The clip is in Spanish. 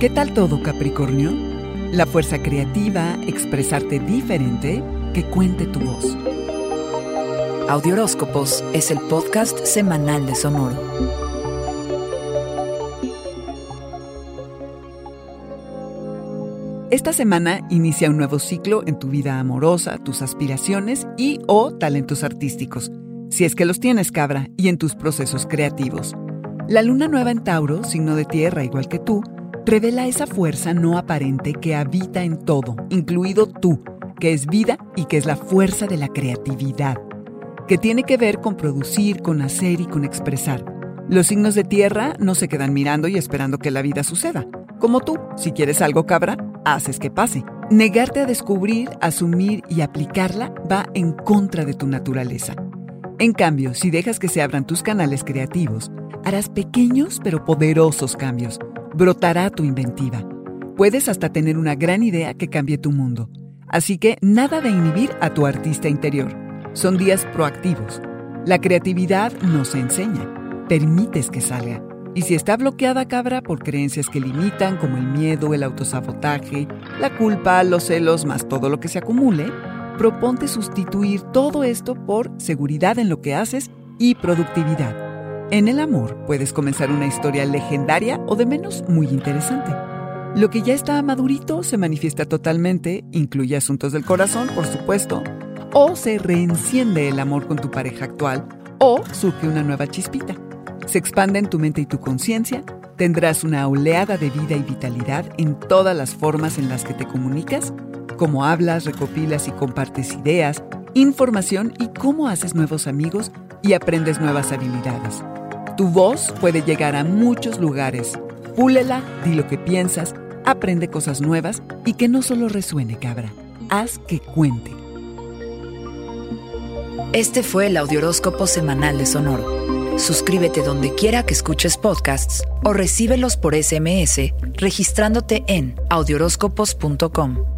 ¿Qué tal todo, Capricornio? La fuerza creativa, expresarte diferente, que cuente tu voz. Audioróscopos es el podcast semanal de Sonoro. Esta semana inicia un nuevo ciclo en tu vida amorosa, tus aspiraciones y o talentos artísticos, si es que los tienes, cabra, y en tus procesos creativos. La luna nueva en Tauro, signo de tierra igual que tú, revela esa fuerza no aparente que habita en todo, incluido tú, que es vida y que es la fuerza de la creatividad, que tiene que ver con producir, con hacer y con expresar. Los signos de tierra no se quedan mirando y esperando que la vida suceda. Como tú, si quieres algo cabra, haces que pase. Negarte a descubrir, asumir y aplicarla va en contra de tu naturaleza. En cambio, si dejas que se abran tus canales creativos, harás pequeños pero poderosos cambios. Brotará tu inventiva. Puedes hasta tener una gran idea que cambie tu mundo. Así que nada de inhibir a tu artista interior. Son días proactivos. La creatividad no se enseña, permites que salga. Y si está bloqueada, cabra, por creencias que limitan, como el miedo, el autosabotaje, la culpa, los celos, más todo lo que se acumule, proponte sustituir todo esto por seguridad en lo que haces y productividad. En el amor puedes comenzar una historia legendaria o de menos muy interesante. Lo que ya está madurito se manifiesta totalmente, incluye asuntos del corazón, por supuesto, o se reenciende el amor con tu pareja actual, o surge una nueva chispita se expande en tu mente y tu conciencia, tendrás una oleada de vida y vitalidad en todas las formas en las que te comunicas, cómo hablas, recopilas y compartes ideas, información y cómo haces nuevos amigos y aprendes nuevas habilidades. Tu voz puede llegar a muchos lugares. Púlela, di lo que piensas, aprende cosas nuevas y que no solo resuene, cabra. Haz que cuente. Este fue el Audioróscopo Semanal de Sonoro. Suscríbete donde quiera que escuches podcasts o recíbelos por SMS registrándote en audioróscopos.com.